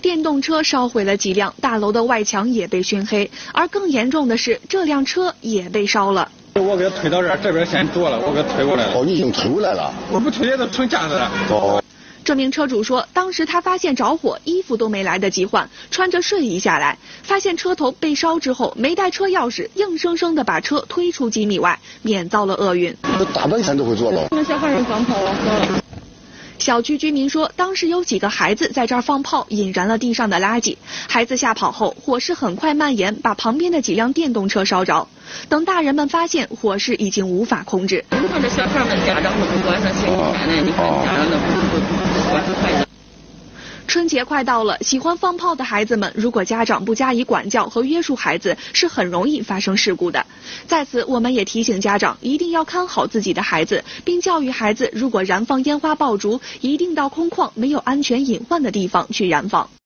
电动车烧毁了几辆，大楼的外墙也被熏黑，而更严重的是，这辆车也被烧了。我给他推到这儿，这边先坐了，我给他推过来了。哦，你已经推过来了？我不推也都成架子了。哦。这名车主说，当时他发现着火，衣服都没来得及换，穿着睡衣下来，发现车头被烧之后，没带车钥匙，硬生生的把车推出几米外，免遭了厄运。大半天都会坐牢。那小孩人放跑了。小区居民说，当时有几个孩子在这儿放炮，引燃了地上的垃圾。孩子吓跑后，火势很快蔓延，把旁边的几辆电动车烧着。等大人们发现，火势已经无法控制。你看这小孩们家长都不你看家长都不。春节快到了，喜欢放炮的孩子们，如果家长不加以管教和约束，孩子是很容易发生事故的。在此，我们也提醒家长一定要看好自己的孩子，并教育孩子，如果燃放烟花爆竹，一定到空旷、没有安全隐患的地方去燃放。